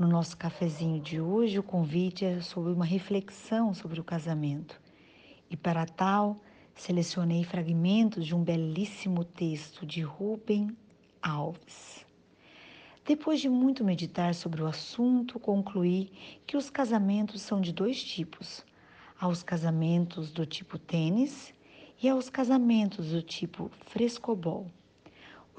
No nosso cafezinho de hoje, o convite é sobre uma reflexão sobre o casamento. E para tal, selecionei fragmentos de um belíssimo texto de Rubem Alves. Depois de muito meditar sobre o assunto, concluí que os casamentos são de dois tipos: há os casamentos do tipo tênis e há os casamentos do tipo frescobol.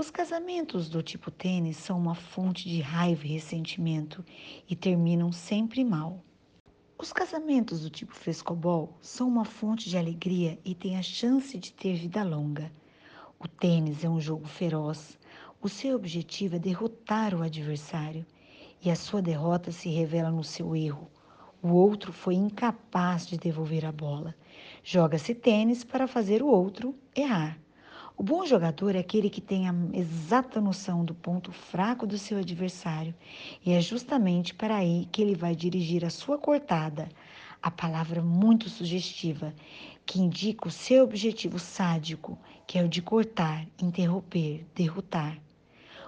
Os casamentos do tipo tênis são uma fonte de raiva e ressentimento e terminam sempre mal. Os casamentos do tipo frescobol são uma fonte de alegria e têm a chance de ter vida longa. O tênis é um jogo feroz. O seu objetivo é derrotar o adversário e a sua derrota se revela no seu erro. O outro foi incapaz de devolver a bola. Joga-se tênis para fazer o outro errar. O bom jogador é aquele que tem a exata noção do ponto fraco do seu adversário, e é justamente para aí que ele vai dirigir a sua cortada, a palavra muito sugestiva, que indica o seu objetivo sádico, que é o de cortar, interromper, derrotar.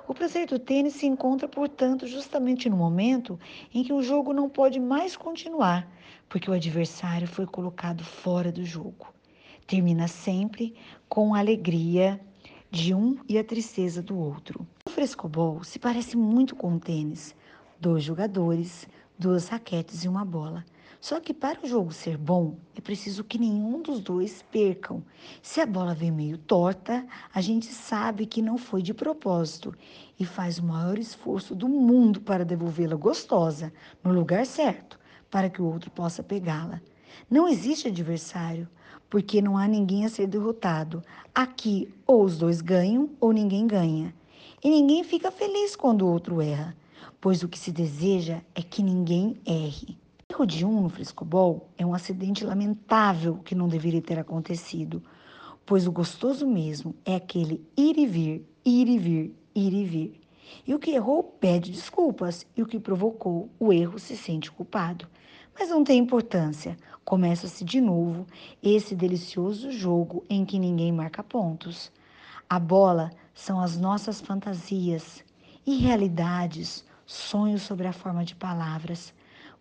O prazer do tênis se encontra, portanto, justamente no momento em que o jogo não pode mais continuar, porque o adversário foi colocado fora do jogo termina sempre com a alegria de um e a tristeza do outro. O frescobol se parece muito com o tênis: dois jogadores, duas raquetes e uma bola. Só que para o jogo ser bom, é preciso que nenhum dos dois percam. Se a bola vem meio torta, a gente sabe que não foi de propósito e faz o maior esforço do mundo para devolvê-la gostosa, no lugar certo, para que o outro possa pegá-la. Não existe adversário, porque não há ninguém a ser derrotado. Aqui, ou os dois ganham ou ninguém ganha. E ninguém fica feliz quando o outro erra, pois o que se deseja é que ninguém erre. O erro de um no frescobol é um acidente lamentável que não deveria ter acontecido, pois o gostoso mesmo é aquele ir e vir, ir e vir, ir e vir. E o que errou pede desculpas, e o que provocou o erro se sente culpado. Mas não tem importância. Começa-se de novo esse delicioso jogo em que ninguém marca pontos. A bola são as nossas fantasias, irrealidades, sonhos sobre a forma de palavras.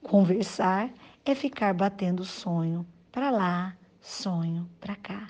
Conversar é ficar batendo sonho para lá, sonho para cá.